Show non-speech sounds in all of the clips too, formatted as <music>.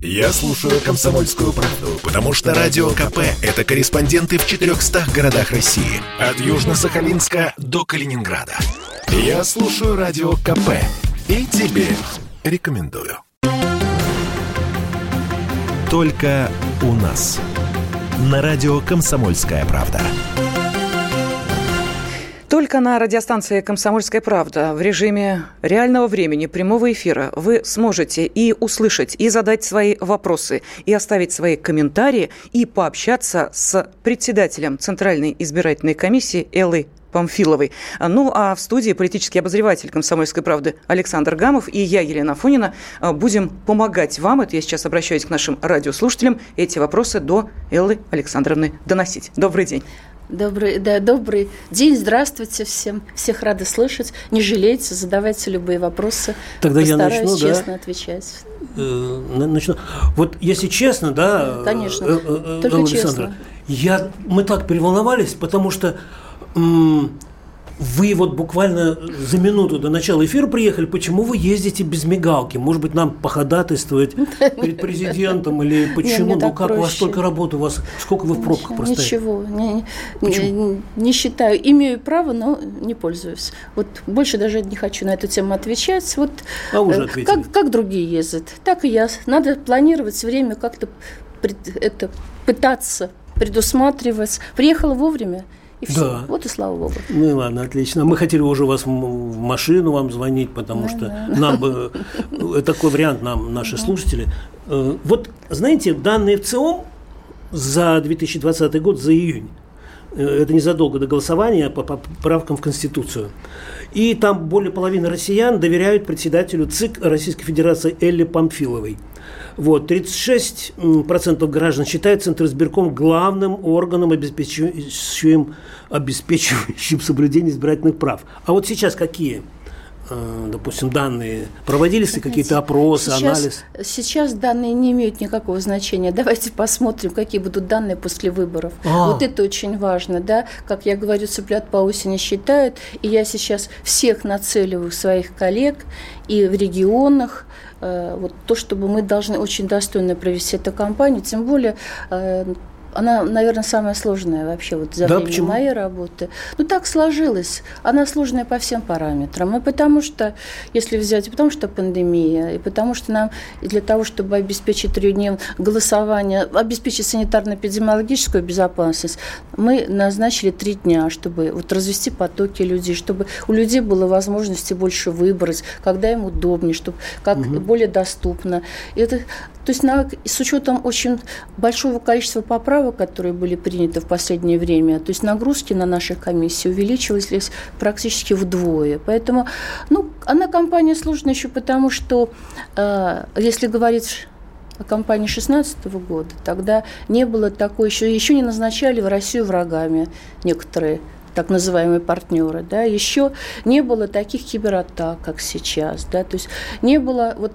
Я слушаю «Комсомольскую правду», потому что «Радио КП» — это корреспонденты в 400 городах России. От Южно-Сахалинска до Калининграда. Я слушаю «Радио КП» и тебе рекомендую. Только у нас. На радио «Комсомольская правда». Только на радиостанции «Комсомольская правда» в режиме реального времени, прямого эфира вы сможете и услышать, и задать свои вопросы, и оставить свои комментарии, и пообщаться с председателем Центральной избирательной комиссии Эллой Памфиловой. Ну, а в студии политический обозреватель «Комсомольской правды» Александр Гамов и я, Елена Фонина, будем помогать вам, это я сейчас обращаюсь к нашим радиослушателям, эти вопросы до Эллы Александровны доносить. Добрый день. Добрый, да, добрый день, здравствуйте всем. Всех рады слышать. Не жалейте, задавайте любые вопросы. Тогда я начну, честно да? отвечать. Э, начну. Вот если честно, да, конечно, э, э, только Александра, честно. Я, мы так переволновались, потому что вы вот буквально за минуту до начала эфира приехали. Почему вы ездите без мигалки? Может быть, нам походатайствовать <laughs> перед президентом или почему? Ну, как у вас столько работы, у вас сколько вы в пробках простоите? Ничего, не, считаю. Имею право, но не пользуюсь. Вот больше даже не хочу на эту тему отвечать. Вот а э, как, как другие ездят, так и я. Надо планировать время, как-то это пытаться предусматривать. Приехала вовремя – и все. Да. Вот и слава богу. Ну ладно, отлично. Мы хотели уже вас в машину вам звонить, потому да, что да. нам бы э, такой вариант нам наши да. слушатели. Э, вот знаете, данные в ЦИОМ за 2020 год, за июнь, э, это незадолго до голосования по поправкам в Конституцию. И там более половины россиян доверяют председателю ЦИК Российской Федерации Элли Памфиловой. Вот, 36% граждан считают Центр избирком главным органом, обеспечивающим, обеспечивающим <laughs> соблюдение избирательных прав. А вот сейчас какие допустим, данные? Проводились ли какие-то опросы, сейчас, анализ? Сейчас данные не имеют никакого значения. Давайте посмотрим, какие будут данные после выборов. А. Вот это очень важно, да. Как я говорю, цыплят по осени считают. И я сейчас всех нацеливаю своих коллег и в регионах, э, вот то, чтобы мы должны очень достойно провести эту кампанию, тем более э, она, наверное, самая сложная вообще вот за да, время почему? моей работы. Ну, так сложилось. Она сложная по всем параметрам. И потому что, если взять, и потому что пандемия, и потому что нам для того, чтобы обеспечить трехдневное голосование, обеспечить санитарно-эпидемиологическую безопасность, мы назначили три дня, чтобы вот развести потоки людей, чтобы у людей было возможности больше выбрать, когда им удобнее, чтобы как угу. более доступно. И это то есть на, с учетом очень большого количества поправок, которые были приняты в последнее время, то есть нагрузки на наши комиссии увеличились практически вдвое. Поэтому, ну, она компания сложная еще потому, что, э, если говорить о кампании 2016 года, тогда не было такой, еще, еще не назначали в Россию врагами некоторые так называемые партнеры, да, еще не было таких кибератак, как сейчас, да, то есть не было вот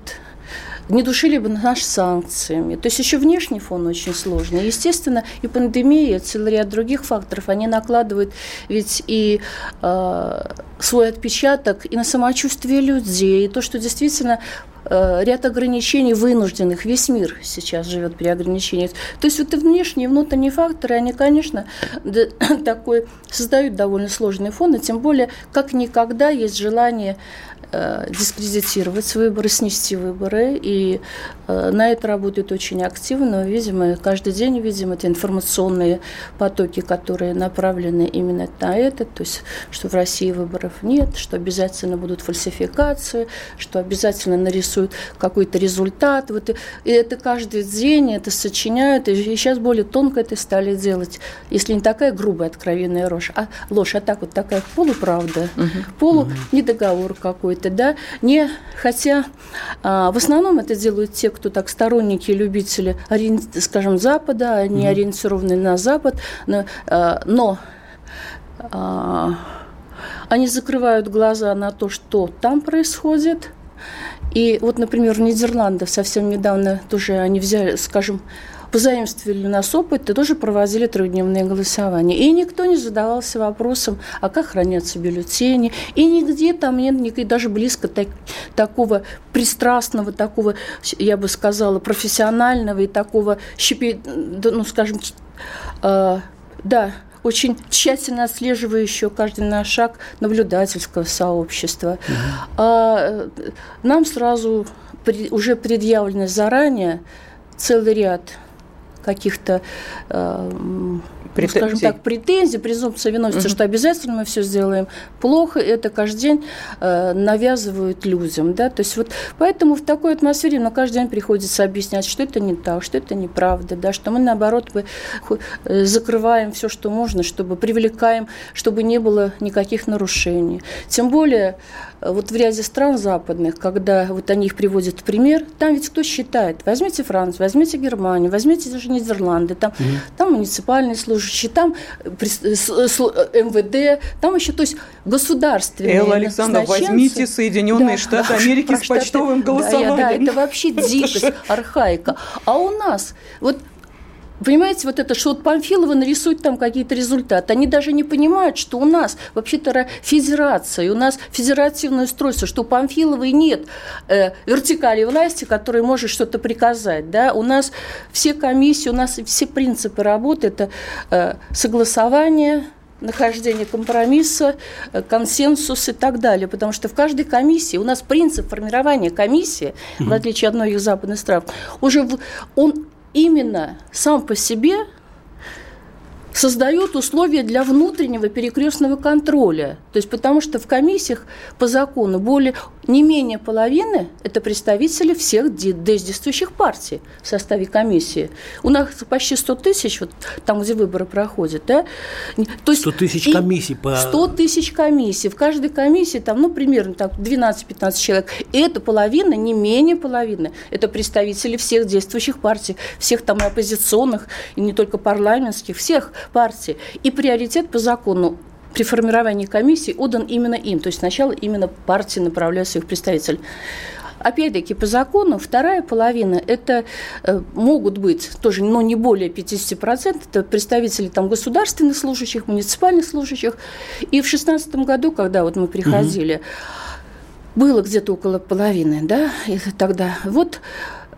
не душили бы нас санкциями. То есть еще внешний фон очень сложный. Естественно, и пандемия, и целый ряд других факторов, они накладывают ведь и э, свой отпечаток и на самочувствие людей, и то, что действительно э, ряд ограничений вынужденных. Весь мир сейчас живет при ограничениях. То есть вот и внешние, и внутренние факторы, они, конечно, <coughs> такой создают довольно сложный фон, и тем более, как никогда есть желание дискредитировать выборы, снести выборы. И э, на это работают очень активно. Видимо, каждый день видим это информационные потоки, которые направлены именно на это. То есть, что в России выборов нет, что обязательно будут фальсификации, что обязательно нарисуют какой-то результат. Вот, и это каждый день, это сочиняют. И сейчас более тонко это стали делать. Если не такая грубая, откровенная ложь, а ложь, а так вот такая полуправда, угу. полунедоговор какой-то это, да, не, хотя а, в основном это делают те, кто так сторонники, любители, скажем, Запада, они mm-hmm. ориентированы на Запад, но, а, но а, они закрывают глаза на то, что там происходит. И вот, например, в Нидерландах совсем недавно тоже они взяли, скажем, позаимствовали у нас опыт и тоже проводили трехдневные голосования. И никто не задавался вопросом, а как хранятся бюллетени. И нигде там нет даже близко так, такого пристрастного, такого, я бы сказала, профессионального и такого, ну, скажем, э, да, очень тщательно отслеживающего каждый наш шаг наблюдательского сообщества. Угу. А, нам сразу уже предъявлено заранее целый ряд каких-то э, ну, скажем так, претензий, презумпция виновности, угу. что обязательно мы все сделаем плохо, это каждый день э, навязывают людям, да, то есть вот поэтому в такой атмосфере, но каждый день приходится объяснять, что это не так, что это неправда, да, что мы наоборот мы, э, закрываем все, что можно, чтобы привлекаем, чтобы не было никаких нарушений. Тем более вот в ряде стран западных, когда вот они их приводят в пример, там ведь кто считает? Возьмите Францию, возьмите Германию, возьмите даже Нидерланды, там, угу. там муниципальные служащие, там э, МВД, там еще, то есть государственные Элла Александровна, возьмите Соединенные да, Штаты да, Америки с почтовым голосованием. Да, да, это вообще дикость, <laughs> архаика. А у нас, вот Понимаете, вот это, что вот Памфилова нарисует там какие-то результаты. Они даже не понимают, что у нас вообще-то федерация, у нас федеративное устройство, что у Памфиловой нет э, вертикали власти, которая может что-то приказать. Да? У нас все комиссии, у нас все принципы работы – это э, согласование, нахождение компромисса, э, консенсус и так далее. Потому что в каждой комиссии, у нас принцип формирования комиссии, mm-hmm. в отличие от многих западных стран, уже он именно сам по себе создает условия для внутреннего перекрестного контроля. То есть потому что в комиссиях по закону более не менее половины – это представители всех действующих партий в составе комиссии. У нас почти 100 тысяч, вот там, где выборы проходят. Да? То есть 100 тысяч комиссий по… 100 тысяч комиссий. В каждой комиссии там, ну, примерно так 12-15 человек. И это половина, не менее половины. Это представители всех действующих партий, всех там и оппозиционных, и не только парламентских, всех партий. И приоритет по закону при формировании комиссии отдан именно им. То есть сначала именно партии направляют своих представителей. Опять-таки, по закону вторая половина – это э, могут быть тоже, но не более 50%, это представители там, государственных служащих, муниципальных служащих. И в 2016 году, когда вот мы приходили, угу. было где-то около половины, да, тогда. Вот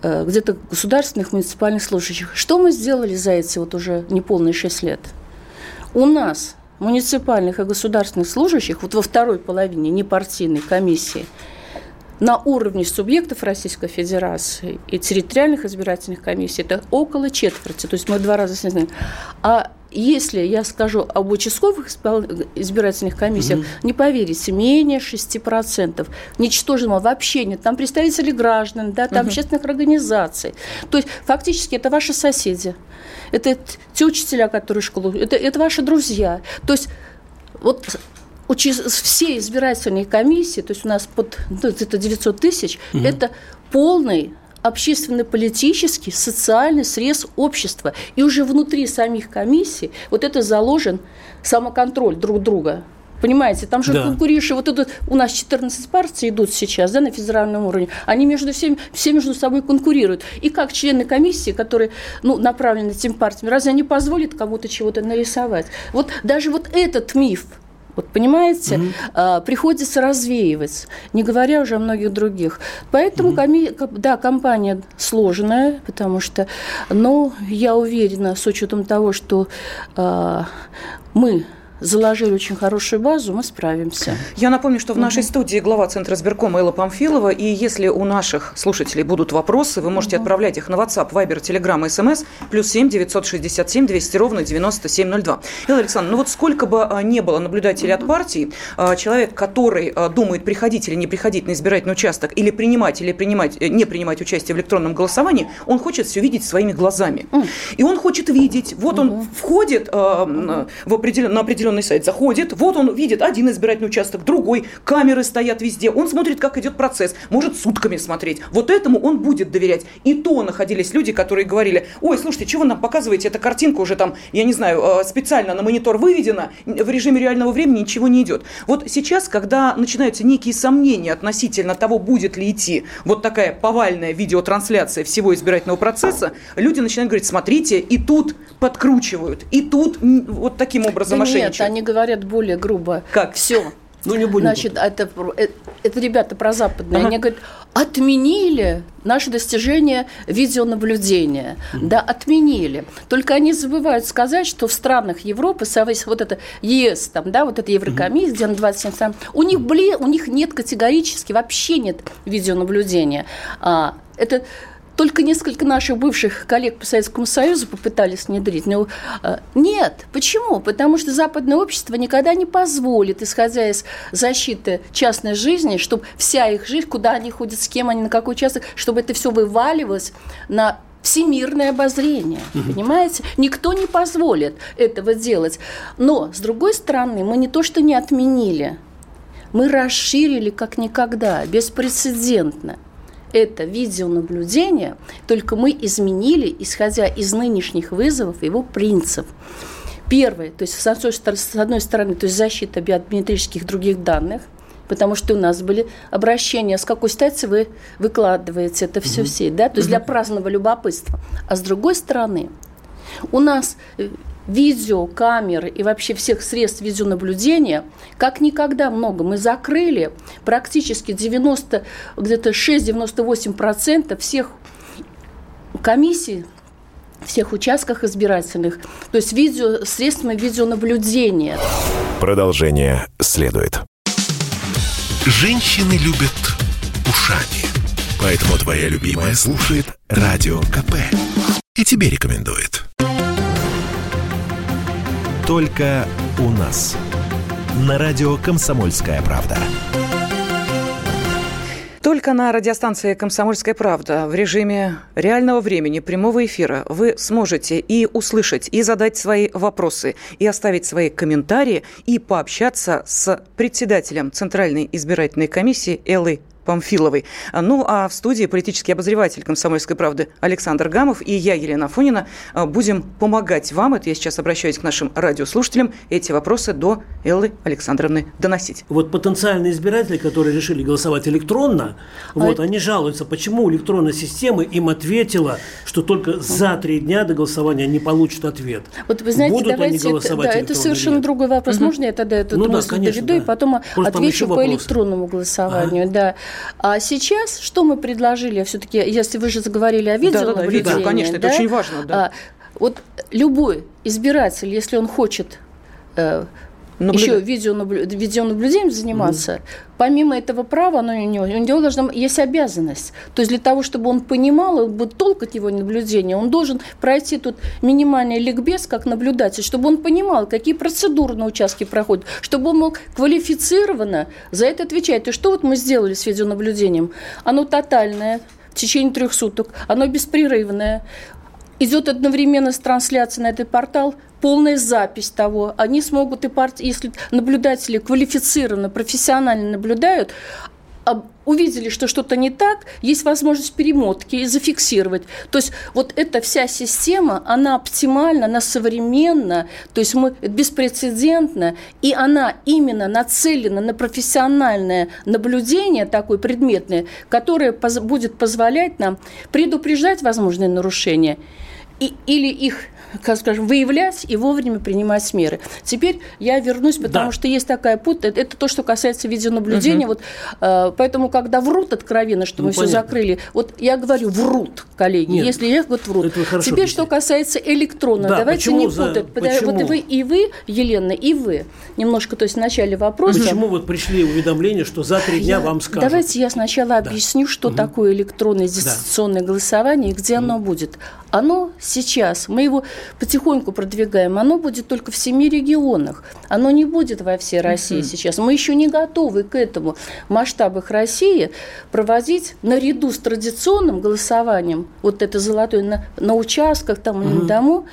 где-то государственных муниципальных служащих. Что мы сделали за эти вот уже неполные 6 лет? У нас муниципальных и государственных служащих вот во второй половине непартийной комиссии на уровне субъектов Российской Федерации и территориальных избирательных комиссий это около четверти, то есть мы два раза снизили. А если я скажу об участковых избирательных комиссиях, mm-hmm. не поверите, менее 6%. Ничтожного вообще нет. Там представители граждан, да, там mm-hmm. общественных организаций. То есть фактически это ваши соседи. Это те учителя, которые школу, это, это ваши друзья. То есть вот все избирательные комиссии, то есть у нас под ну, это 900 тысяч, угу. это полный общественно-политический, социальный срез общества. И уже внутри самих комиссий вот это заложен самоконтроль друг друга. Понимаете, там же да. конкурирующие, вот это у нас 14 партий идут сейчас да, на федеральном уровне, они между всеми, все между собой конкурируют. И как члены комиссии, которые ну, направлены этим партиями, разве они позволят кому-то чего-то нарисовать? Вот даже вот этот миф, вот понимаете, а, приходится развеивать, не говоря уже о многих других. Поэтому, угу. коми, да, компания сложная, потому что, но я уверена, с учетом того, что а, мы заложили очень хорошую базу, мы справимся. Я напомню, что в нашей угу. студии глава Центра сберкома Элла Памфилова. И если у наших слушателей будут вопросы, вы можете угу. отправлять их на WhatsApp, Viber, Telegram, SMS, плюс 7 967 200 ровно 9702. Элла Александровна, ну вот сколько бы а, не было наблюдателей угу. от партии, а, человек, который а, думает, приходить или не приходить на избирательный участок, или принимать, или принимать, э, не принимать участие в электронном голосовании, он хочет все видеть своими глазами. Угу. И он хочет видеть, вот угу. он входит в определен, на определенный определенный сайт заходит, вот он видит один избирательный участок, другой, камеры стоят везде, он смотрит, как идет процесс, может сутками смотреть. Вот этому он будет доверять. И то находились люди, которые говорили, ой, слушайте, чего вы нам показываете, эта картинка уже там, я не знаю, э, специально на монитор выведена, в режиме реального времени ничего не идет. Вот сейчас, когда начинаются некие сомнения относительно того, будет ли идти вот такая повальная видеотрансляция всего избирательного процесса, люди начинают говорить, смотрите, и тут подкручивают, и тут вот таким образом да Нет, они говорят более грубо. Как? Все. Ну, не будем. Значит, это, это, это ребята про западные. Ага. Они говорят, отменили наше достижение видеонаблюдения. Mm. Да, отменили. Только они забывают сказать, что в странах Европы, вот это ЕС, там, да, вот это Еврокомиссия, mm. где на 27 стран, у них, бли, у них нет категорически, вообще нет видеонаблюдения. А, это только несколько наших бывших коллег по Советскому Союзу попытались внедрить. Но э, нет. Почему? Потому что западное общество никогда не позволит, исходя из защиты частной жизни, чтобы вся их жизнь, куда они ходят, с кем они, на какой участок, чтобы это все вываливалось на всемирное обозрение. Угу. Понимаете? Никто не позволит этого делать. Но, с другой стороны, мы не то что не отменили, мы расширили как никогда, беспрецедентно это видеонаблюдение, только мы изменили, исходя из нынешних вызовов, его принцип. Первое, то есть с одной стороны, то есть защита биометрических других данных, потому что у нас были обращения, с какой стати вы выкладываете это все mm-hmm. в сеть, да, то есть для праздного любопытства. А с другой стороны, у нас видео, камеры и вообще всех средств видеонаблюдения как никогда много. Мы закрыли практически 90, где-то 6-98% всех комиссий всех участках избирательных, то есть видео, средствами видеонаблюдения. Продолжение следует. Женщины любят ушами, поэтому твоя любимая слушает Радио КП и тебе рекомендует. Только у нас. На радио «Комсомольская правда». Только на радиостанции «Комсомольская правда» в режиме реального времени, прямого эфира вы сможете и услышать, и задать свои вопросы, и оставить свои комментарии, и пообщаться с председателем Центральной избирательной комиссии Эллой Памфиловой. Ну, а в студии политический обозреватель «Комсомольской правды» Александр Гамов и я, Елена Фонина, а, будем помогать вам, это я сейчас обращаюсь к нашим радиослушателям, эти вопросы до Эллы Александровны доносить. Вот потенциальные избиратели, которые решили голосовать электронно, а вот, это... они жалуются, почему электронная система им ответила, что только за три дня до голосования они получат ответ. Вот вы знаете, Будут давайте они голосовать это, да, это совершенно другой вопрос. Угу. Можно я тогда эту ну, мысль да, конечно, доведу да. и потом Просто отвечу по электронному голосованию? А? Да. А сейчас что мы предложили? Все-таки, если вы же заговорили о видеонаблюдении. Да, да, да, видео, конечно, да? это очень важно. Да. А, вот любой избиратель, если он хочет э, Наблюд... еще видеонаблю... видеонаблюдением заниматься, mm помимо этого права, оно у него, у него должна есть обязанность. То есть для того, чтобы он понимал, будет толк от его наблюдения, он должен пройти тут минимальный ликбез как наблюдатель, чтобы он понимал, какие процедуры на участке проходят, чтобы он мог квалифицированно за это отвечать. И что вот мы сделали с видеонаблюдением? Оно тотальное, в течение трех суток, оно беспрерывное, идет одновременно с трансляцией на этот портал полная запись того. Они смогут, и парт... если наблюдатели квалифицированно, профессионально наблюдают, увидели, что что-то не так, есть возможность перемотки и зафиксировать. То есть вот эта вся система, она оптимальна, она современна, то есть мы беспрецедентна, и она именно нацелена на профессиональное наблюдение такое предметное, которое поз будет позволять нам предупреждать возможные нарушения и, или их как скажем, выявлять и вовремя принимать меры. Теперь я вернусь, потому да. что есть такая путь, это, это то, что касается видеонаблюдения. Угу. Вот, э, поэтому, когда врут откровенно, что ну, мы понятно. все закрыли, вот я говорю, врут, коллеги, Нет, если я вот врут. Теперь, что касается электронного, да, давайте не путать. За... Вот вы, и вы, Елена, и вы, немножко, то есть в начале вопроса. Почему вот пришли уведомления, что за три дня я... вам скажут? Давайте я сначала да. объясню, что угу. такое электронное дистанционное да. голосование и где угу. оно будет. Оно сейчас, мы его потихоньку продвигаем, оно будет только в семи регионах. Оно не будет во всей России uh-huh. сейчас. Мы еще не готовы к этому в масштабах России проводить наряду с традиционным голосованием, вот это золотое, на, на участках там uh-huh. на дому,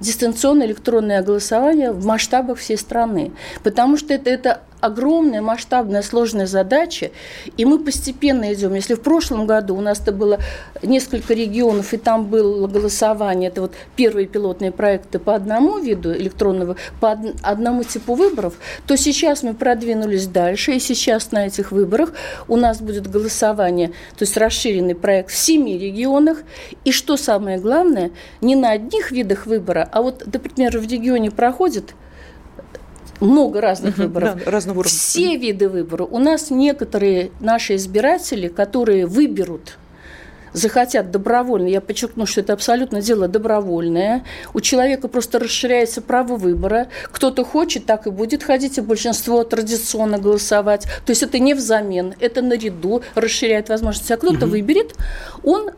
дистанционное электронное голосование в масштабах всей страны. Потому что это, это огромная, масштабная, сложная задача, и мы постепенно идем. Если в прошлом году у нас это было несколько регионов, и там было голосование, это вот первые пилотные проекты по одному виду электронного, по одному типу выборов, то сейчас мы продвинулись дальше, и сейчас на этих выборах у нас будет голосование, то есть расширенный проект в семи регионах, и что самое главное, не на одних видах выбора, а вот, например, в регионе проходит много разных угу, выборов. Да, разного уровня. Все виды выборов. У нас некоторые наши избиратели, которые выберут захотят добровольно, я подчеркну, что это абсолютно дело добровольное, у человека просто расширяется право выбора, кто-то хочет, так и будет ходить, и большинство традиционно голосовать, то есть это не взамен, это наряду расширяет возможности, а кто-то угу. выберет, он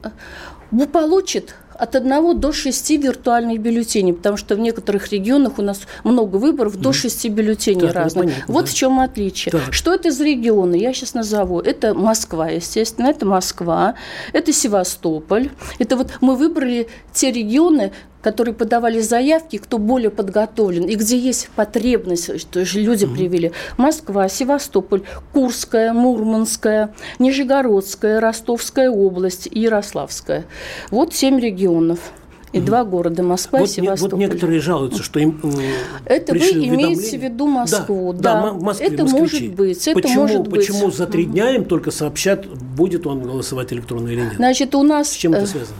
получит от 1 до 6 виртуальных бюллетеней, потому что в некоторых регионах у нас много выборов, до 6 бюллетеней так, разных. Понятно, вот да. в чем отличие. Так. Что это за регионы? Я сейчас назову. Это Москва, естественно, это Москва, это Севастополь. Это вот мы выбрали те регионы, которые подавали заявки, кто более подготовлен, и где есть потребность, что же люди mm привели. Москва, Севастополь, Курская, Мурманская, Нижегородская, Ростовская область, Ярославская. Вот семь регионов. И два города Москва вот, и Севастополь. Вот некоторые жалуются, что им Это вы имеете в виду Москву, да. да. да Москве, это москвичи. может быть. Это почему, может быть. Почему за три дня им только сообщат, будет он голосовать электронно или нет? Значит, у нас... С чем это э, связано?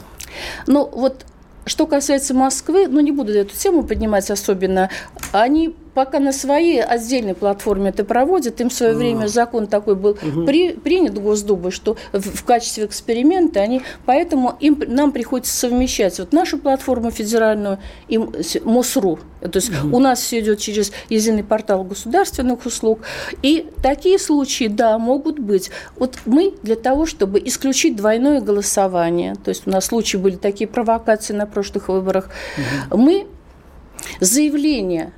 Ну, вот что касается Москвы, ну не буду эту тему поднимать особенно, они пока на своей отдельной платформе это проводят. Им в свое а. время закон такой был угу. при, принят Госдумой, что в, в качестве эксперимента они, поэтому им, нам приходится совмещать вот нашу платформу федеральную и МОСРУ. То есть угу. у нас все идет через единый портал государственных услуг. И такие случаи, да, могут быть. Вот мы для того, чтобы исключить двойное голосование, то есть у нас случаи были такие провокации на прошлых выборах, угу. мы заявление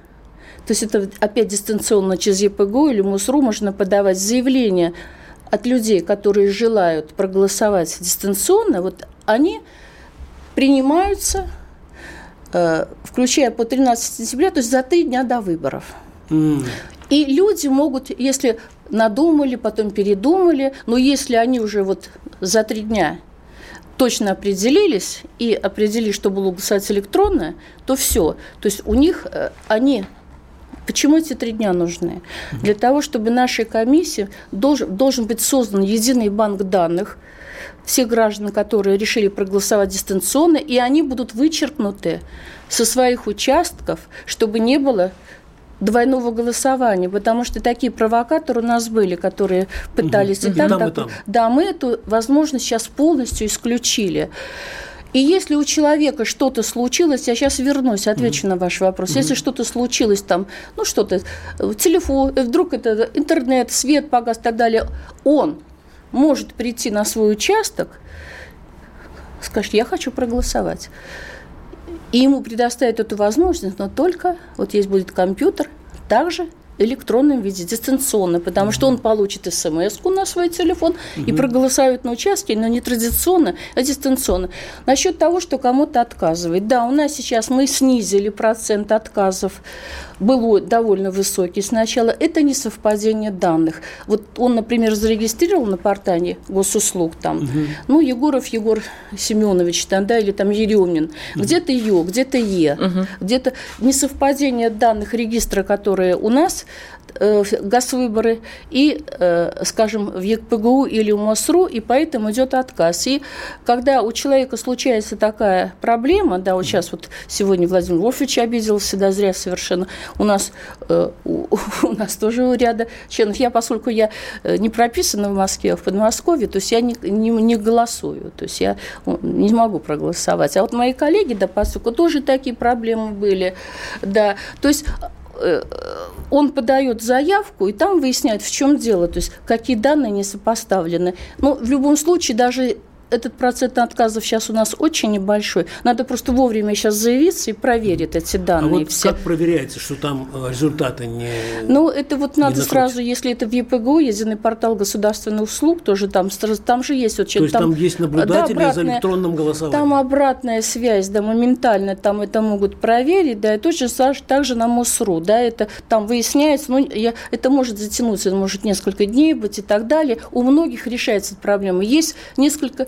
то есть это опять дистанционно через ЕПГУ или МУСРУ можно подавать заявление от людей, которые желают проголосовать дистанционно, вот они принимаются, э, включая по 13 сентября, то есть за три дня до выборов. Mm. И люди могут, если надумали, потом передумали, но если они уже вот за три дня точно определились и определили, что будут голосовать электронно, то все. То есть у них э, они Почему эти три дня нужны? Для того, чтобы нашей комиссии должен, должен быть создан единый банк данных всех граждан, которые решили проголосовать дистанционно, и они будут вычеркнуты со своих участков, чтобы не было двойного голосования, потому что такие провокаторы у нас были, которые пытались угу. и так, там, так. И там. Да, мы эту возможность сейчас полностью исключили. И если у человека что-то случилось, я сейчас вернусь, отвечу mm-hmm. на ваш вопрос. Mm-hmm. Если что-то случилось там, ну что-то, телефон, вдруг это интернет, свет погас и так далее, он может прийти на свой участок, скажет, я хочу проголосовать. И ему предоставят эту возможность, но только вот есть будет компьютер, также электронном виде, дистанционно, потому что он получит смс на свой телефон и проголосует на участке, но не традиционно, а дистанционно. Насчет того, что кому-то отказывает. Да, у нас сейчас мы снизили процент отказов был довольно высокий сначала, это не совпадение данных. Вот он, например, зарегистрировал на портале госуслуг там, угу. ну, Егоров Егор Семенович там, да, или там Еремин, угу. где-то Ё, где-то Е, угу. где-то несовпадение данных регистра, которые у нас, ГАЗ-выборы, и, э, скажем, в ЕКПГУ или в МОСРУ, и поэтому идет отказ. И когда у человека случается такая проблема, да, вот сейчас вот сегодня Владимир Вольфович обиделся, да, зря совершенно, у нас, э, у, <laughs> у нас тоже у ряда членов. Я, поскольку я э, не прописана в Москве, а в Подмосковье, то есть я не, не, не голосую, то есть я не могу проголосовать. А вот мои коллеги, да, поскольку тоже такие проблемы были, да, то есть э, он подает заявку, и там выясняют, в чем дело, то есть какие данные не сопоставлены. Но в любом случае даже этот процент отказов сейчас у нас очень небольшой. Надо просто вовремя сейчас заявиться и проверить эти данные. А вот все. как проверяется, что там э, результаты не Ну, это вот надо сразу, если это в ЕПГУ, единый портал государственных услуг, тоже там, там же есть... Вот, То есть там, там есть наблюдатели да, обратная, за электронным голосованием? Там обратная связь, да, моментально там это могут проверить, да, и точно так же на МОСРУ, да, это там выясняется, ну, я, это может затянуться, может несколько дней быть и так далее. У многих решается эта проблема. Есть несколько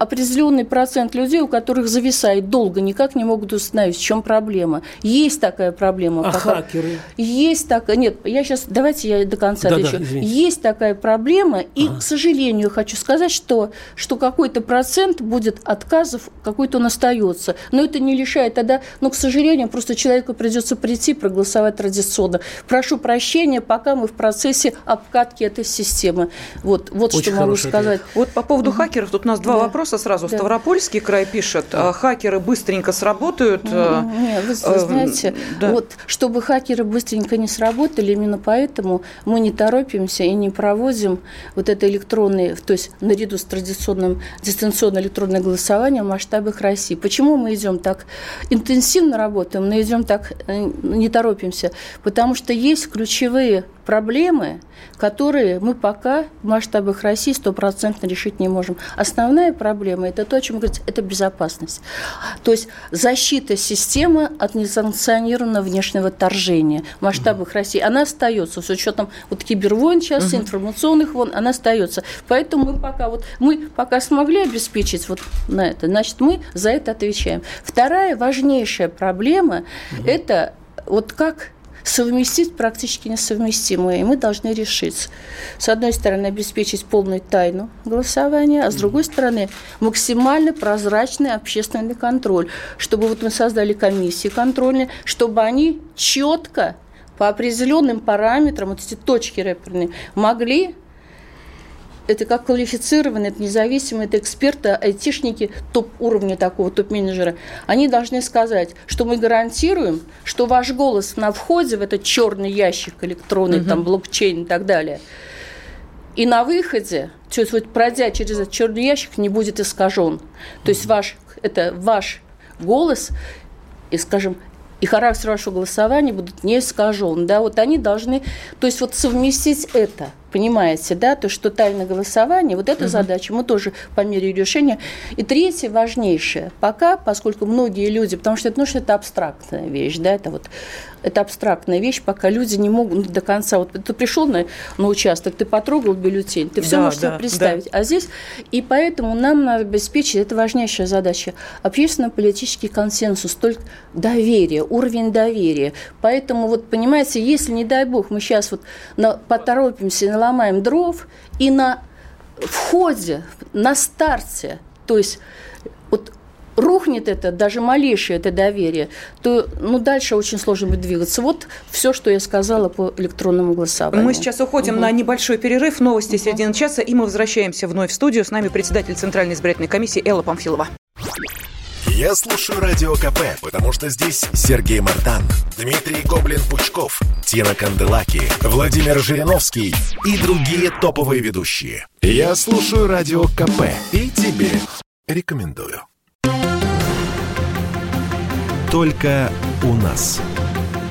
определенный процент людей, у которых зависает долго, никак не могут установить, в чем проблема. Есть такая проблема. А пока... хакеры? Есть такая. Нет, я сейчас, давайте я до конца да, отвечу. Да, Есть такая проблема, и, ага. к сожалению, хочу сказать, что, что какой-то процент будет отказов, какой-то он остается. Но это не лишает тогда, но, к сожалению, просто человеку придется прийти, проголосовать традиционно. Прошу прощения, пока мы в процессе обкатки этой системы. Вот, вот что могу сказать. Вот по поводу угу. хакеров, тут у нас два да. вопроса сразу. Да. Ставропольский край пишет, да. хакеры быстренько сработают. Э, Нет, вы, э, знаете, да. вот чтобы хакеры быстренько не сработали, именно поэтому мы не торопимся и не проводим вот это электронное, то есть наряду с традиционным дистанционное электронное голосование в масштабах России. Почему мы идем так интенсивно работаем, но идем так э, не торопимся? Потому что есть ключевые проблемы, которые мы пока в масштабах России стопроцентно решить не можем. Основная проблема – это то, о чем вы говорите, это безопасность. То есть защита системы от несанкционированного внешнего торжения в масштабах угу. России. Она остается с учетом вот кибервойн сейчас, угу. информационных войн, она остается. Поэтому мы пока, вот, мы пока смогли обеспечить вот на это, значит, мы за это отвечаем. Вторая важнейшая проблема угу. – это вот как совместить практически несовместимое. И мы должны решить, с одной стороны, обеспечить полную тайну голосования, а с другой стороны, максимально прозрачный общественный контроль, чтобы вот мы создали комиссии контрольные, чтобы они четко по определенным параметрам, вот эти точки рэперные, могли это как квалифицированные, это независимые, это эксперты, айтишники топ-уровня такого, топ-менеджера, они должны сказать, что мы гарантируем, что ваш голос на входе в этот черный ящик электронный, угу. там, блокчейн и так далее, и на выходе, то есть вот пройдя через этот черный ящик, не будет искажен. То есть ваш, это ваш голос, и, скажем, и характер вашего голосования будут не искажен. Да, вот они должны, то есть вот совместить это – Понимаете, да, то, что тайное голосование, вот эта угу. задача мы тоже по мере решения. И третье, важнейшее, пока, поскольку многие люди, потому что это, ну, что это абстрактная вещь, да, это вот это абстрактная вещь, пока люди не могут ну, до конца. Вот ты пришел на, на участок, ты потрогал бюллетень, ты все да, можешь да, себе представить. Да. А здесь, и поэтому нам надо обеспечить, это важнейшая задача, общественно-политический консенсус, только доверие, уровень доверия. Поэтому, вот понимаете, если, не дай бог, мы сейчас вот на, поторопимся, наломаем дров, и на входе, на старте, то есть вот рухнет это, даже малейшее это доверие, то ну, дальше очень сложно будет двигаться. Вот все, что я сказала по электронному голосованию. Мы сейчас уходим угу. на небольшой перерыв, новости угу. середины часа, и мы возвращаемся вновь в студию. С нами председатель Центральной избирательной комиссии Элла Памфилова. Я слушаю Радио КП, потому что здесь Сергей Мартан, Дмитрий Гоблин-Пучков, Тина Канделаки, Владимир Жириновский и другие топовые ведущие. Я слушаю Радио КП и тебе рекомендую. Только у нас.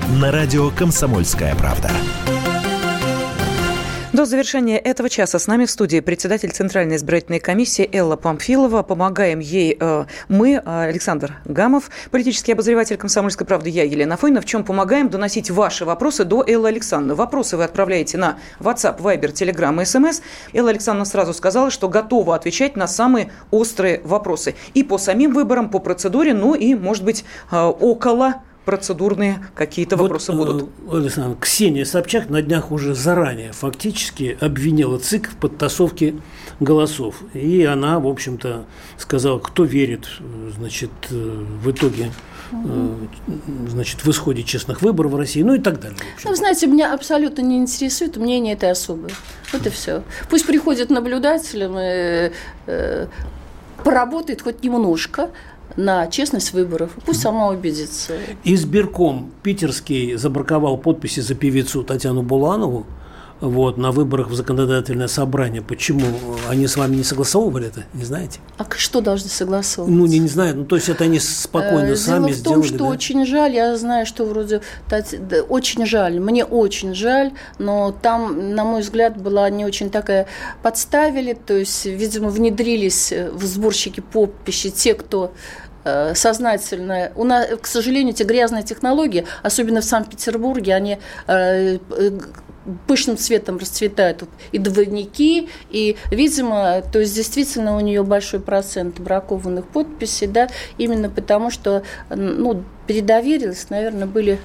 На радио «Комсомольская правда». До завершения этого часа с нами в студии председатель Центральной избирательной комиссии Элла Памфилова. Помогаем ей э, мы, э, Александр Гамов, политический обозреватель «Комсомольской правды», я, Елена Фойна. В чем помогаем доносить ваши вопросы до Эллы Александровны. Вопросы вы отправляете на WhatsApp, Viber, Telegram и SMS. Элла Александровна сразу сказала, что готова отвечать на самые острые вопросы. И по самим выборам, по процедуре, ну и, может быть, э, около процедурные какие-то вот, вопросы будут. Э, Александр, Ксения Собчак на днях уже заранее фактически обвинила ЦИК в подтасовке голосов. И она, в общем-то, сказала, кто верит, значит, э, в итоге э, значит, в исходе честных выборов в России, ну и так далее. Ну, знаете, меня абсолютно не интересует мнение этой особы. Вот и все. Пусть приходят наблюдателем и э, поработает хоть немножко, на честность выборов. Пусть сама убедится. Избирком питерский забраковал подписи за певицу Татьяну Буланову, вот, на выборах в законодательное собрание. Почему? Они с вами не согласовывали это, не знаете? А что должны согласовывать? Ну, не, не знаю. Ну, то есть это они спокойно Дело сами в сделали, том, что да? очень жаль, я знаю, что вроде очень жаль, мне очень жаль, но там, на мой взгляд, была не очень такая подставили, то есть, видимо, внедрились в сборщики подписи те, кто Э, сознательно. У нас, к сожалению, эти грязные технологии, особенно в Санкт-Петербурге, они э, э, пышным цветом расцветают и двойники, и, видимо, то есть действительно у нее большой процент бракованных подписей, да, именно потому что, ну, передоверилась, наверное, были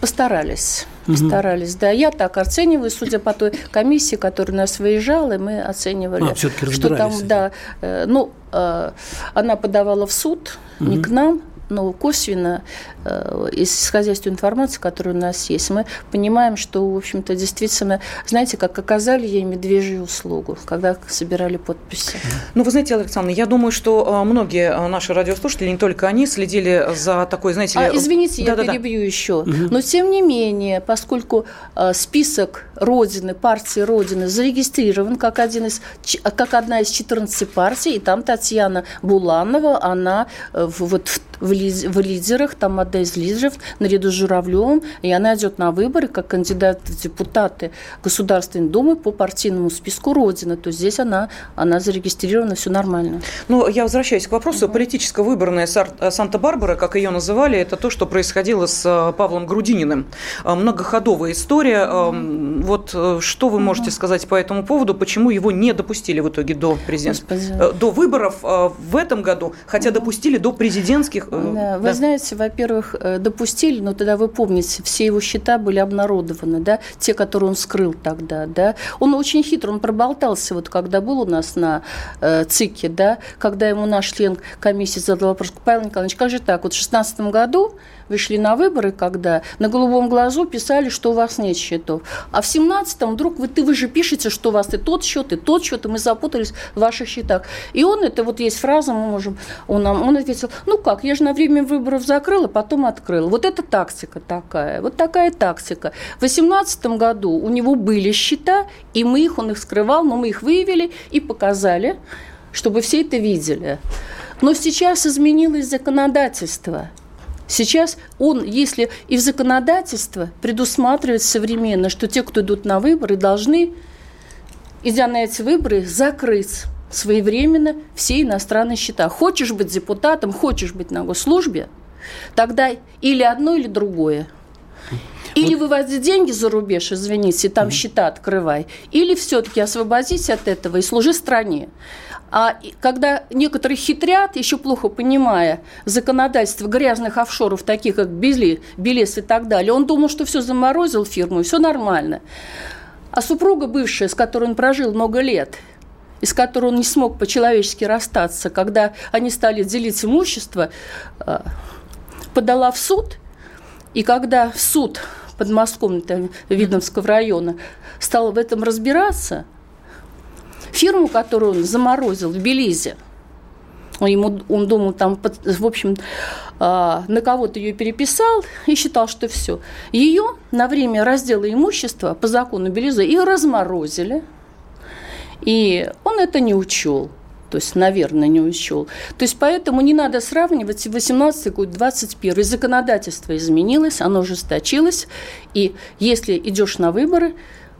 Постарались, постарались, угу. да. Я так оцениваю, судя по той комиссии, которая у нас выезжала, мы оценивали, а, что там, да, э, ну, э, она подавала в суд, угу. не к нам, но косвенно, исходя из той информации, которая у нас есть, мы понимаем, что, в общем-то, действительно, знаете, как оказали ей медвежью услугу, когда собирали подписи. Ну, вы знаете, Александр, я думаю, что э, многие э, наши радиослушатели, не только они, следили за такой, знаете. А, извините, да, я да, перебью да. еще. Угу. Но, тем не менее, поскольку список Родины, партии Родины зарегистрирован как, один из, как одна из 14 партий, и там Татьяна Буланова, она вот в в, лиз, в лидерах, там одна из лидеров, наряду с Журавлевым, и она идет на выборы как кандидат в депутаты Государственной Думы по партийному списку Родины. То есть здесь она, она зарегистрирована, все нормально. Ну, я возвращаюсь к вопросу. Угу. Политическая выборная Санта-Барбара, как ее называли, это то, что происходило с э, Павлом Грудининым. Э, многоходовая история. Угу. Вот что вы можете сказать по этому поводу? Почему его не допустили в итоге до президента? До выборов в этом году, хотя допустили до президентских Э, да, вы знаете, во-первых, э, допустили, но тогда вы помните, все его счета были обнародованы, да, те, которые он скрыл тогда, да. Он очень хитро, он проболтался, вот когда был у нас на э, ЦИКе, да, когда ему наш член комиссии задал вопрос, Павел Николаевич, как же так, вот в 2016 году вы шли на выборы, когда на голубом глазу писали, что у вас нет счетов. А в 17-м вдруг вы, ты, вы же пишете, что у вас и тот счет, и тот счет, и мы запутались в ваших счетах. И он, это вот есть фраза, мы можем, он, нам, он ответил, ну как, я же на время выборов закрыла, потом открыла. Вот это тактика такая, вот такая тактика. В 18 году у него были счета, и мы их, он их скрывал, но мы их выявили и показали, чтобы все это видели. Но сейчас изменилось законодательство. Сейчас он, если и в законодательство предусматривает современно, что те, кто идут на выборы, должны, идя на эти выборы, закрыть своевременно все иностранные счета. Хочешь быть депутатом, хочешь быть на госслужбе, тогда или одно, или другое. Или вот. выводить деньги за рубеж, извините, там mm-hmm. счета открывай, или все-таки освободись от этого и служи стране. А когда некоторые хитрят, еще плохо понимая законодательство грязных офшоров, таких как Бели, Белес и так далее, он думал, что все заморозил фирму, и все нормально. А супруга бывшая, с которой он прожил много лет, с которой он не смог по-человечески расстаться, когда они стали делить имущество, а, подала в суд, и когда суд подмосковного Видновского района стал в этом разбираться – Фирму, которую он заморозил в Белизе, он, ему, он думал, там, в общем, а, на кого-то ее переписал и считал, что все. Ее на время раздела имущества по закону Белизы и разморозили. И он это не учел. То есть, наверное, не учел. То есть, поэтому не надо сравнивать 18 год, 21 Законодательство изменилось, оно ужесточилось. И если идешь на выборы,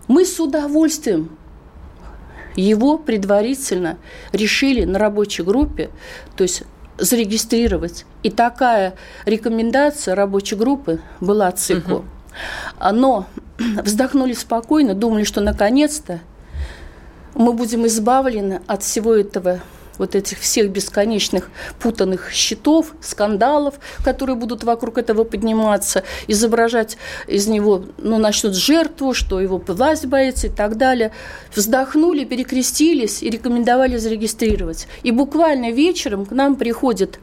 мы с удовольствием его предварительно решили на рабочей группе, то есть зарегистрировать. И такая рекомендация рабочей группы была ЦИКу. Угу. Но <clears throat> вздохнули спокойно, думали, что наконец-то мы будем избавлены от всего этого вот этих всех бесконечных путанных счетов, скандалов, которые будут вокруг этого подниматься, изображать из него, ну, начнут жертву, что его власть боится и так далее. Вздохнули, перекрестились и рекомендовали зарегистрировать. И буквально вечером к нам приходит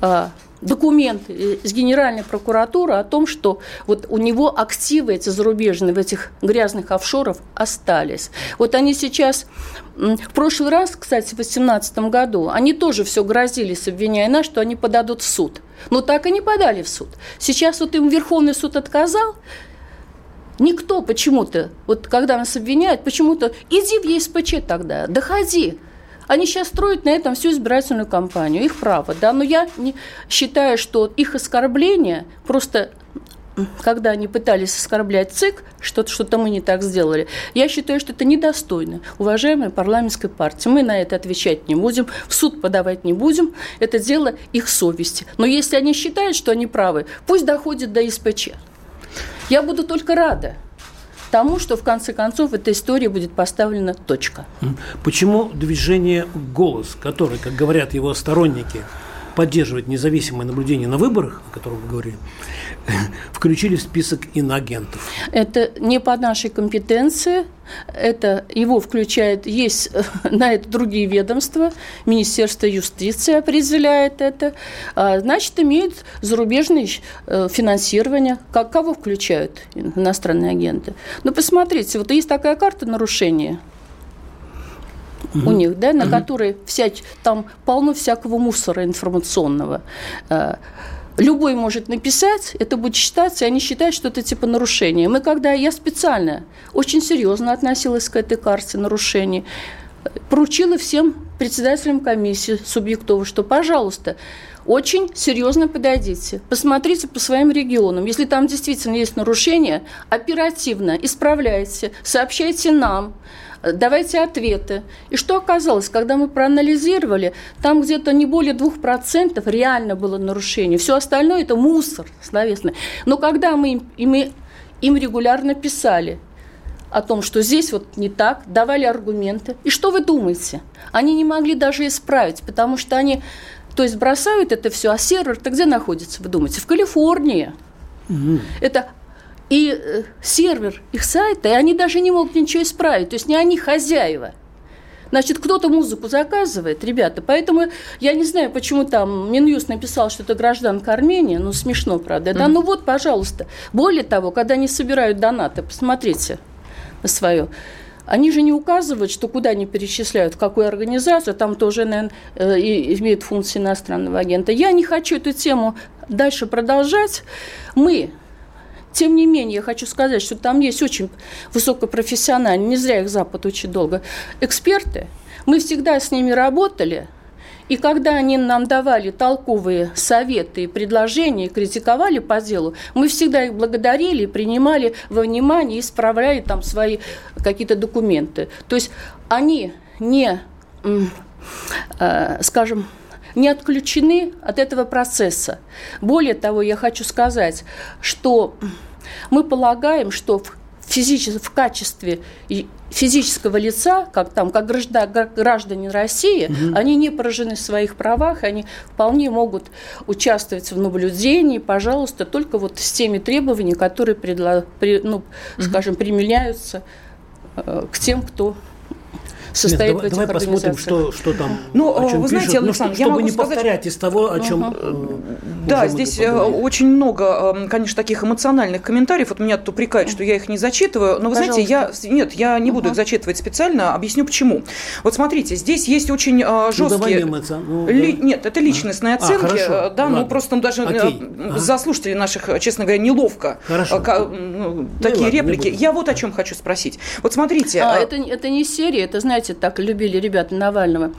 а, документ из Генеральной прокуратуры о том, что вот у него активы эти зарубежные в этих грязных офшорах остались. Вот они сейчас, в прошлый раз, кстати, в 2018 году, они тоже все грозились, обвиняя нас, что они подадут в суд. Но так и не подали в суд. Сейчас вот им Верховный суд отказал, Никто почему-то, вот когда нас обвиняют, почему-то иди в ЕСПЧ тогда, доходи. Они сейчас строят на этом всю избирательную кампанию, их право, да, но я не считаю, что их оскорбление просто когда они пытались оскорблять ЦИК, что-то что мы не так сделали, я считаю, что это недостойно уважаемой парламентской партии. Мы на это отвечать не будем, в суд подавать не будем, это дело их совести. Но если они считают, что они правы, пусть доходит до СПЧ. Я буду только рада тому, что в конце концов в этой истории будет поставлена точка. Почему движение «Голос», который, как говорят его сторонники, поддерживает независимое наблюдение на выборах, о котором вы говорили, <laughs> включили в список иноагентов? Это не по нашей компетенции. Это его включает, есть <laughs> на это другие ведомства, Министерство юстиции определяет это. А, значит, имеют зарубежное э, финансирование. Как, кого включают иностранные агенты? Ну, посмотрите, вот есть такая карта нарушения у них, да, на которой вся, там полно всякого мусора информационного. Любой может написать, это будет считаться, и они считают, что это типа нарушение. Мы когда, я специально очень серьезно относилась к этой карте нарушений, поручила всем председателям комиссии субъектов, что, пожалуйста, очень серьезно подойдите, посмотрите по своим регионам. Если там действительно есть нарушения, оперативно исправляйте, сообщайте нам, давайте ответы. И что оказалось, когда мы проанализировали, там где-то не более 2% реально было нарушение. Все остальное – это мусор словесный. Но когда мы им, им, им регулярно писали, о том, что здесь вот не так, давали аргументы. И что вы думаете? Они не могли даже исправить, потому что они, то есть бросают это все, а сервер-то где находится, вы думаете? В Калифорнии. Угу. Это и э, сервер их сайта, и они даже не могут ничего исправить. То есть не они хозяева. Значит, кто-то музыку заказывает, ребята. Поэтому я не знаю, почему там Минюст написал, что это гражданка Армении. Ну, смешно, правда. Да, ну вот, пожалуйста. Более того, когда они собирают донаты, посмотрите на свое. Они же не указывают, что куда они перечисляют, в какую организацию, там тоже, наверное, э, имеет функции иностранного агента. Я не хочу эту тему дальше продолжать. Мы тем не менее, я хочу сказать, что там есть очень высокопрофессиональные, не зря их Запад очень долго, эксперты. Мы всегда с ними работали, и когда они нам давали толковые советы и предложения, критиковали по делу, мы всегда их благодарили, принимали во внимание, исправляли там свои какие-то документы. То есть они не, э, скажем, не отключены от этого процесса. Более того, я хочу сказать, что мы полагаем, что в, физически, в качестве физического лица, как там, как граждане России, угу. они не поражены в своих правах, они вполне могут участвовать в наблюдении, пожалуйста, только вот с теми требованиями, которые, предло, при, ну, угу. скажем, применяются э, к тем, кто состоит Нет, давай, в этих давай посмотрим, что, что там, ну, о чем вы знаете, пишут. Александр, ну, чтобы не сказать... повторять из того, о чем угу. Да, здесь э, очень много, эм, конечно, таких эмоциональных комментариев. Вот меня тут упрекают, что я их не зачитываю. Но вы Пожалуйста. знаете, я... Нет, я не буду угу. их зачитывать специально. Объясню, почему. Вот смотрите, здесь есть очень жесткие... Ну, эмоци... ну, Ли... да. Нет, это личностные а, оценки. А, да, ну просто даже Окей. Ага. за слушателей наших, честно говоря, неловко. Хорошо. Ну, такие ладно, реплики. Я вот о чем хочу спросить. Вот смотрите. А, это, это не серия, это, знаете, знаете, так любили ребята Навального.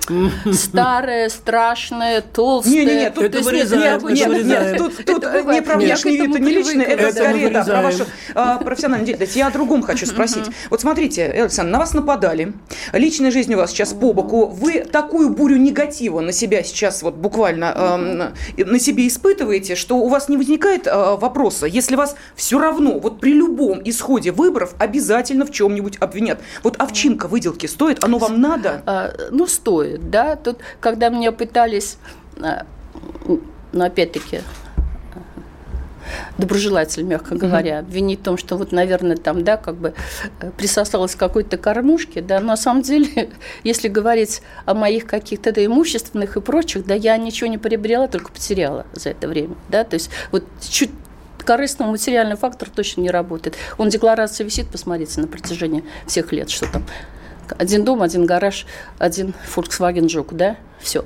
Старое, страшное, толстое. Не-не-не, тут это вырезаем, нет, нет, нет, тут, тут не про внешний вид, не личное, это скорее да, про вашу а, профессиональную деятельность. Я о другом хочу спросить. Вот смотрите, Александр, на вас нападали, личная жизнь у вас сейчас по боку, вы такую бурю негатива на себя сейчас вот буквально э, на себе испытываете, что у вас не возникает э, вопроса, если вас все равно вот при любом исходе выборов обязательно в чем-нибудь обвинят. Вот овчинка выделки стоит, оно вам надо? А, ну, стоит, да. Тут, когда меня пытались, а, ну, опять-таки, доброжелатель, мягко говоря, mm-hmm. обвинить в том, что вот, наверное, там, да, как бы э, присосалась к какой-то кормушке, да, но на самом деле, <laughs> если говорить о моих каких-то да, имущественных и прочих, да, я ничего не приобрела, только потеряла за это время, да, то есть вот чуть корыстный материальный фактор точно не работает. Он декларация висит, посмотрите, на протяжении всех лет, что там один дом, один гараж, один Volkswagen Жук, да, все.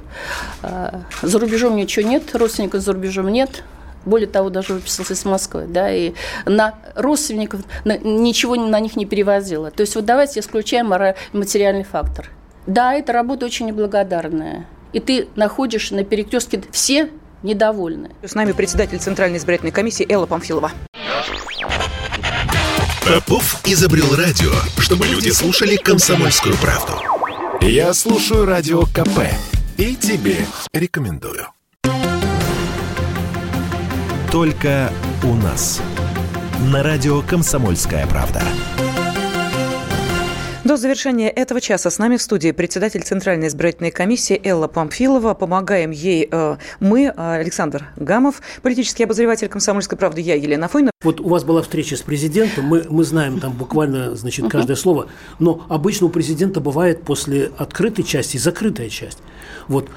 А, за рубежом ничего нет, родственников за рубежом нет, более того, даже выписался из Москвы, да, и на родственников на, ничего на них не перевозила. То есть вот давайте исключаем материальный фактор. Да, эта работа очень неблагодарная. И ты находишь на перекрестке все недовольны. С нами председатель Центральной избирательной комиссии Элла Памфилова. Попов изобрел радио, чтобы люди слушали комсомольскую правду. Я слушаю радио КП и тебе рекомендую. Только у нас. На радио «Комсомольская правда». До завершения этого часа с нами в студии председатель Центральной избирательной комиссии Элла Памфилова. Помогаем ей э, мы, Александр Гамов, политический обозреватель «Комсомольской правды», я, Елена Фойна. Вот у вас была встреча с президентом, мы, мы знаем там буквально, значит, каждое слово, но обычно у президента бывает после открытой части закрытая часть. Вот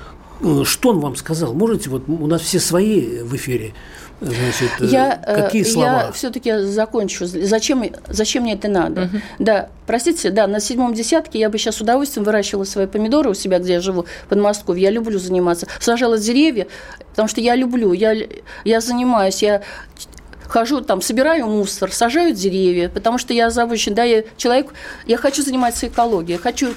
э, что он вам сказал? Можете, вот у нас все свои в эфире, Значит, э, я, э, какие слова? Я все-таки закончу. Зачем, зачем мне это надо? Угу. Да, простите, да, на седьмом десятке я бы сейчас с удовольствием выращивала свои помидоры у себя, где я живу, в Подмосковье. Я люблю заниматься. Сажала деревья, потому что я люблю, я, я занимаюсь, я хожу там, собираю мусор, сажаю деревья, потому что я озабочен, да, я человек, я хочу заниматься экологией, я хочу,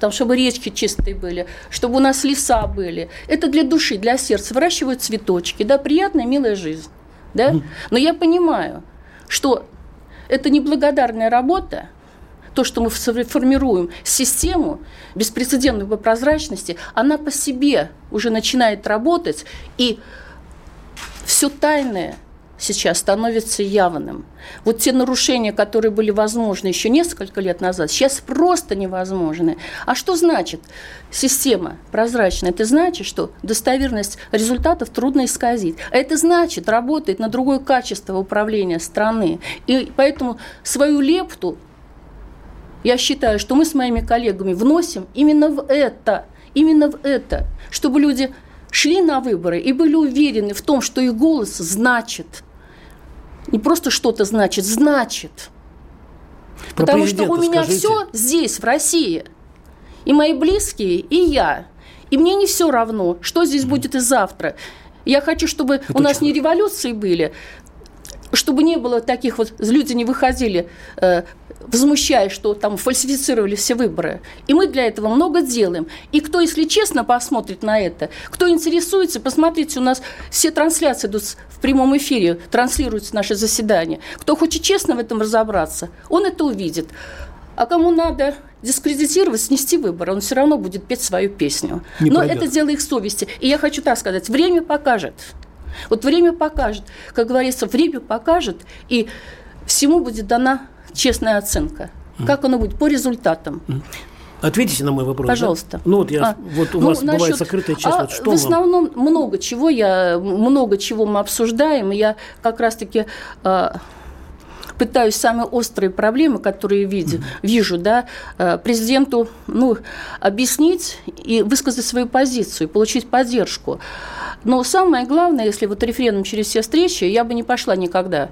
там, чтобы речки чистые были, чтобы у нас леса были. Это для души, для сердца. Выращивают цветочки, да, приятная, милая жизнь, да. Но я понимаю, что это неблагодарная работа, то, что мы формируем систему беспрецедентную по прозрачности, она по себе уже начинает работать, и все тайное – сейчас становится явным. Вот те нарушения, которые были возможны еще несколько лет назад, сейчас просто невозможны. А что значит система прозрачная? Это значит, что достоверность результатов трудно исказить. А это значит, работает на другое качество управления страны. И поэтому свою лепту, я считаю, что мы с моими коллегами вносим именно в это, именно в это, чтобы люди шли на выборы и были уверены в том, что их голос значит. Не просто что-то значит, значит. Про Потому что у меня скажите. все здесь, в России. И мои близкие, и я. И мне не все равно, что здесь будет и завтра. Я хочу, чтобы Это у нас не революции были, чтобы не было таких вот, люди не выходили э, возмущаясь, что там фальсифицировали все выборы. И мы для этого много делаем. И кто, если честно, посмотрит на это, кто интересуется, посмотрите, у нас все трансляции идут в прямом эфире, транслируются наши заседания. Кто хочет честно в этом разобраться, он это увидит. А кому надо дискредитировать, снести выборы, он все равно будет петь свою песню. Не Но пройдет. это дело их совести. И я хочу так сказать, время покажет. Вот время покажет. Как говорится, время покажет, и всему будет дана честная оценка. Как оно будет по результатам. Ответите на мой вопрос. Пожалуйста. Да? Ну вот я, а, вот у ну, вас насчет, бывает закрытая часть. А вот что в основном вам? много чего я, много чего мы обсуждаем. Я как раз-таки а, пытаюсь самые острые проблемы, которые види, mm-hmm. вижу, да, а, президенту, ну, объяснить и высказать свою позицию, получить поддержку. Но самое главное, если вот референдум через все встречи, я бы не пошла никогда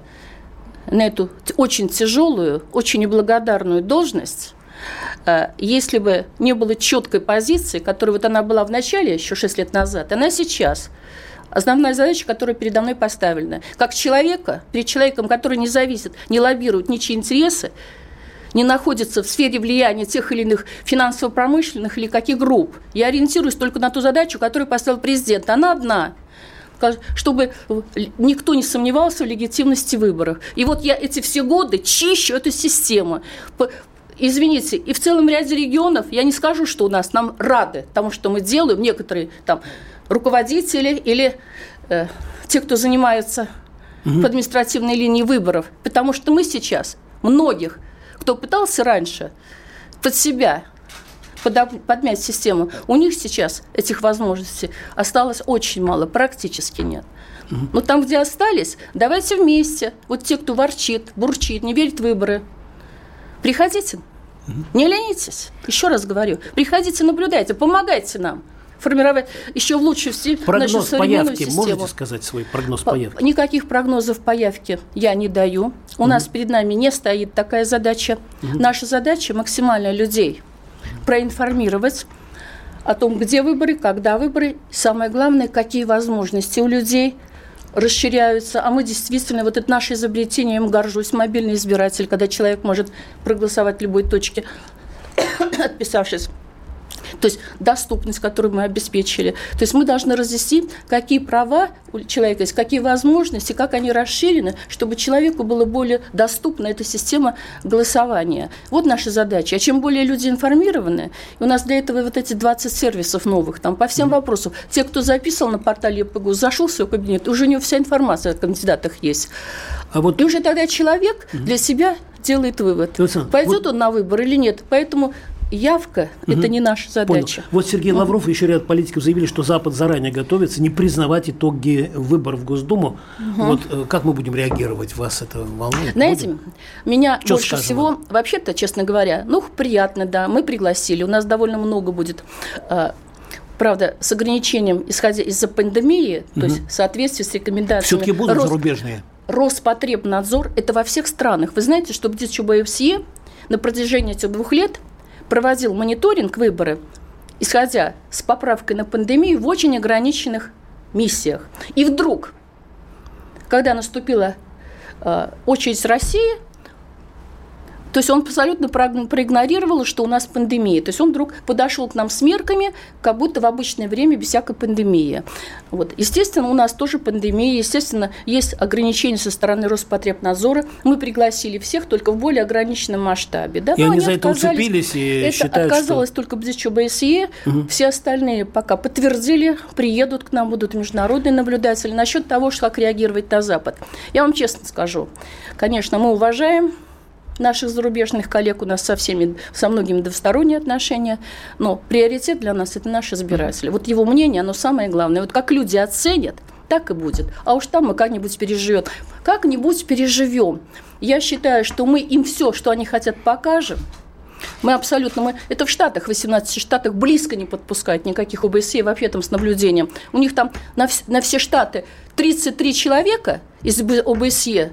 на эту очень тяжелую, очень неблагодарную должность, э, если бы не было четкой позиции, которая вот она была в начале, еще 6 лет назад, она сейчас основная задача, которая передо мной поставлена. Как человека, перед человеком, который не зависит, не лоббирует ничьи интересы, не находится в сфере влияния тех или иных финансово-промышленных или каких групп. Я ориентируюсь только на ту задачу, которую поставил президент. Она одна – чтобы никто не сомневался в легитимности выборов. И вот я эти все годы чищу эту систему. Извините, и в целом ряде регионов, я не скажу, что у нас нам рады тому, что мы делаем, некоторые там руководители или э, те, кто занимается угу. по административной линии выборов, потому что мы сейчас многих, кто пытался раньше под себя подмять систему. У них сейчас этих возможностей осталось очень мало, практически нет. Но там, где остались, давайте вместе. Вот те, кто ворчит, бурчит, не верит в выборы, приходите. Не ленитесь. Еще раз говорю. Приходите, наблюдайте, помогайте нам формировать еще в лучшую прогноз нашу современную появки. систему. Можете сказать свой прогноз появки? Никаких прогнозов появки я не даю. У угу. нас перед нами не стоит такая задача. Угу. Наша задача максимально людей – проинформировать о том, где выборы, когда выборы, самое главное, какие возможности у людей расширяются, а мы действительно, вот это наше изобретение, им горжусь, мобильный избиратель, когда человек может проголосовать в любой точке, <coughs> отписавшись то есть доступность, которую мы обеспечили. То есть мы должны разъяснить, какие права у человека есть, какие возможности, как они расширены, чтобы человеку было более доступна эта система голосования. Вот наша задача. А чем более люди информированы, и у нас для этого вот эти 20 сервисов новых, там по всем вопросам. Те, кто записал на портале ЕПГУ, зашел в свой кабинет, уже у него вся информация о кандидатах есть. А вот... И уже тогда человек для себя делает вывод, пойдет вот... он на выбор или нет. Поэтому явка угу. – это не наша задача. Понял. Вот Сергей Лавров и еще ряд политиков заявили, что Запад заранее готовится не признавать итоги выборов в Госдуму. Угу. Вот э, как мы будем реагировать? Вас это волнует? Знаете, будем? меня что больше всего, вообще-то, честно говоря, ну, приятно, да, мы пригласили. У нас довольно много будет э, правда, с ограничением, исходя из-за пандемии, угу. то есть в соответствии с рекомендациями. Все-таки будут Рос... зарубежные? Роспотребнадзор – это во всех странах. Вы знаете, что в ДЧБФСЕ на протяжении этих двух лет – проводил мониторинг выборы, исходя с поправкой на пандемию в очень ограниченных миссиях. И вдруг, когда наступила э, очередь России, то есть он абсолютно проигнорировал, что у нас пандемия. То есть он вдруг подошел к нам с мерками, как будто в обычное время без всякой пандемии. Вот. Естественно, у нас тоже пандемия, естественно, есть ограничения со стороны Роспотребнадзора. Мы пригласили всех только в более ограниченном масштабе. Да? И они, они за это уцепились и это считают, оказалось что... только БЗЧ БСЕ. Угу. Все остальные пока подтвердили, приедут к нам, будут международные наблюдатели. Насчет того, как реагировать на Запад. Я вам честно скажу. Конечно, мы уважаем наших зарубежных коллег, у нас со всеми, со многими двусторонние отношения, но приоритет для нас – это наши избиратели. Вот его мнение, оно самое главное. Вот как люди оценят, так и будет. А уж там мы как-нибудь переживем. Как-нибудь переживем. Я считаю, что мы им все, что они хотят, покажем. Мы абсолютно, мы, это в Штатах, в 18 Штатах близко не подпускают никаких ОБСЕ вообще там с наблюдением. У них там на, на все Штаты 33 человека из ОБСЕ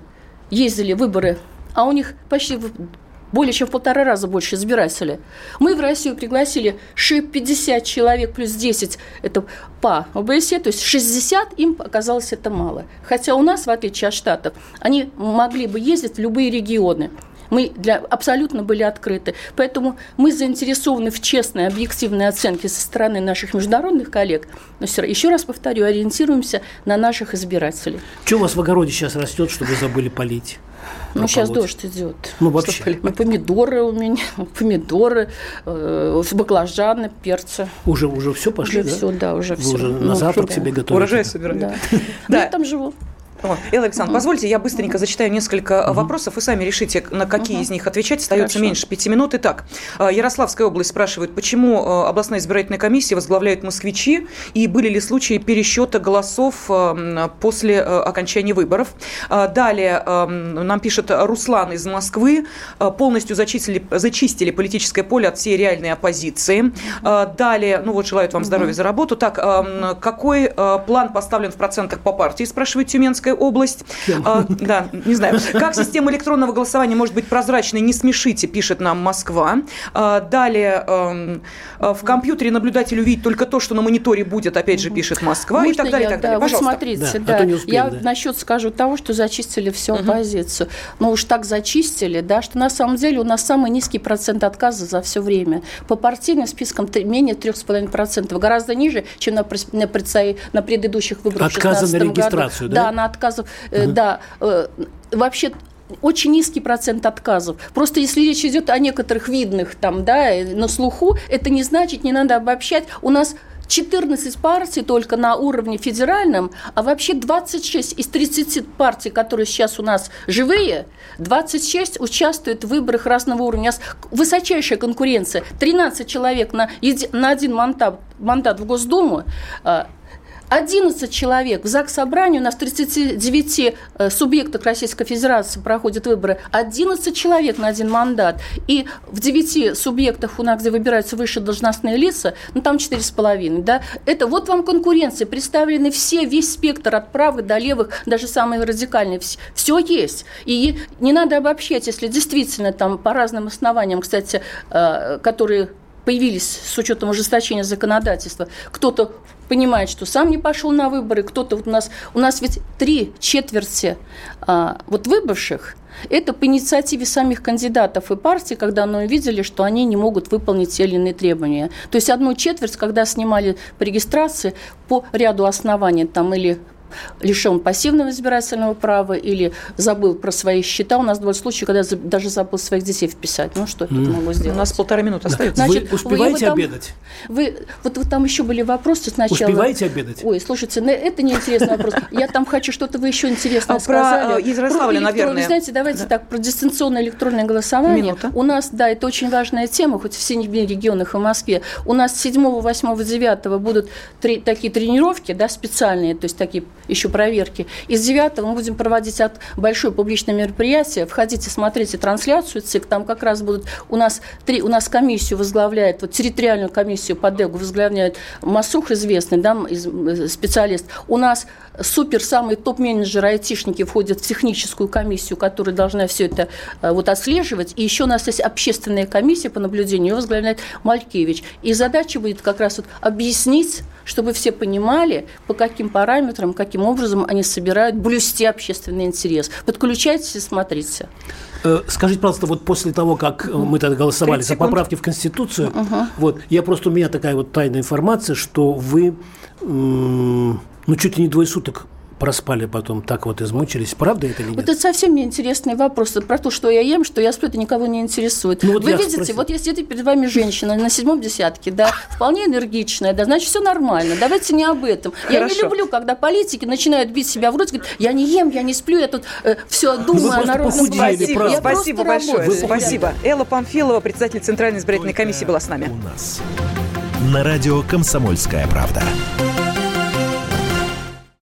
ездили выборы а у них почти более чем в полтора раза больше избирателей. Мы в Россию пригласили 50 человек плюс 10, это по ОБСЕ, то есть 60, им оказалось это мало. Хотя у нас, в отличие от Штатов, они могли бы ездить в любые регионы. Мы для, абсолютно были открыты. Поэтому мы заинтересованы в честной, объективной оценке со стороны наших международных коллег. Но все, еще раз повторю, ориентируемся на наших избирателей. Что у вас в огороде сейчас растет, чтобы забыли полить? Ну, сейчас дождь идет. Ну, вообще. Ну, помидоры у меня, <laughs> помидоры, э, баклажаны, перцы. Уже, уже все пошли, уже да? все, да, уже Вы все. уже ну, на завтрак да. себе готовите? Урожай собираете. Да. <laughs> да. Я там живу. Элла Александровна, позвольте, я быстренько зачитаю несколько вопросов. Вы сами решите, на какие из них отвечать. Остается меньше пяти минут. Итак, э, Ярославская область спрашивает, почему э, областная избирательная комиссия возглавляют москвичи и были ли случаи пересчета голосов э, после окончания выборов. Далее нам пишет Руслан из Москвы. Полностью зачистили, зачистили политическое поле от всей реальной оппозиции. Далее, ну вот желают вам здоровья за работу. Так, какой план поставлен в процентах по партии, спрашивает Тюменская Московская область. А, да, не знаю. Как система электронного голосования может быть прозрачной? Не смешите, пишет нам Москва. А, далее, эм, э, в компьютере наблюдатель увидит только то, что на мониторе будет, опять же, пишет Москва Можно и так далее. Я, и так далее. Да, Пожалуйста. Вот смотрите, да, да. А успеем, я да. насчет скажу того, что зачистили всю угу. оппозицию. Но уж так зачистили, да, что на самом деле у нас самый низкий процент отказа за все время. По партийным спискам менее 3,5%, гораздо ниже, чем на, на, на предыдущих выборах Отказа на регистрацию, году. да? Да, на отказов, угу. да, э, вообще очень низкий процент отказов. Просто если речь идет о некоторых видных там, да, на слуху, это не значит, не надо обобщать. У нас 14 партий только на уровне федеральном, а вообще 26 из 30 партий, которые сейчас у нас живые, 26 участвуют в выборах разного уровня. У нас высочайшая конкуренция. 13 человек на, на один мандат, мандат в Госдуму, а, 11 человек. В ЗАГС собрании у нас 39 э, субъектах Российской Федерации проходят выборы. 11 человек на один мандат. И в 9 субъектах у нас, где выбираются высшие должностные лица, ну там 4,5. Да? Это вот вам конкуренция. Представлены все, весь спектр от правых до левых, даже самые радикальные. Все есть. И не надо обобщать, если действительно там по разным основаниям, кстати, э, которые появились с учетом ужесточения законодательства. Кто-то понимает, что сам не пошел на выборы, кто-то вот у нас у нас ведь три четверти а, вот выбывших это по инициативе самих кандидатов и партий, когда они увидели, что они не могут выполнить те или иные требования. То есть одну четверть, когда снимали по регистрации по ряду оснований, там или лишен пассивного избирательного права или забыл про свои счета. У нас бывают случаи, когда даже забыл своих детей вписать. Ну, что mm. это могло сделать? У нас полтора минуты остается. Значит, вы успеваете вы, вы там, обедать? Вы, вот, вот там еще были вопросы сначала. Успеваете обедать? Ой, слушайте, ну, это неинтересный вопрос. Я там хочу что-то вы еще интересное а сказали. Про Израиль, наверное. знаете, давайте так, про дистанционное электронное голосование. У нас, да, это очень важная тема, хоть в всех регионах и в Москве. У нас 7, 8, 9 будут такие тренировки, да, специальные, то есть такие еще проверки. Из 9 мы будем проводить от большое публичное мероприятие. Входите, смотрите трансляцию ЦИК. Там как раз будут у нас три, у нас комиссию возглавляет, вот территориальную комиссию по ДЭГу возглавляет Масух, известный да, э, специалист. У нас супер самые топ-менеджеры, айтишники входят в техническую комиссию, которая должна все это э, вот отслеживать. И еще у нас есть общественная комиссия по наблюдению, ее возглавляет Малькевич. И задача будет как раз вот объяснить, чтобы все понимали, по каким параметрам, каким образом они собирают блюсти общественный интерес. Подключайтесь и смотрите. Э, скажите, пожалуйста, вот после того, как мы тогда голосовали за поправки в Конституцию, угу. вот я просто у меня такая вот тайная информация, что вы ну, чуть ли не двое суток проспали потом, так вот измучились. Правда это или нет? Вот это совсем неинтересный вопрос. Про то, что я ем, что я сплю, это никого не интересует. Ну, вот Вы видите, спросил. вот если это перед вами женщина на седьмом десятке, да, вполне энергичная, да, значит, все нормально. Давайте не об этом. Хорошо. Я не люблю, когда политики начинают бить себя в рот, говорят, я не ем, я не сплю, я тут э, все ну, думаю о народном Спасибо, спасибо большое. Вы спасибо. Элла Памфилова, председатель Центральной избирательной комиссии, была с нами. У нас на радио «Комсомольская правда».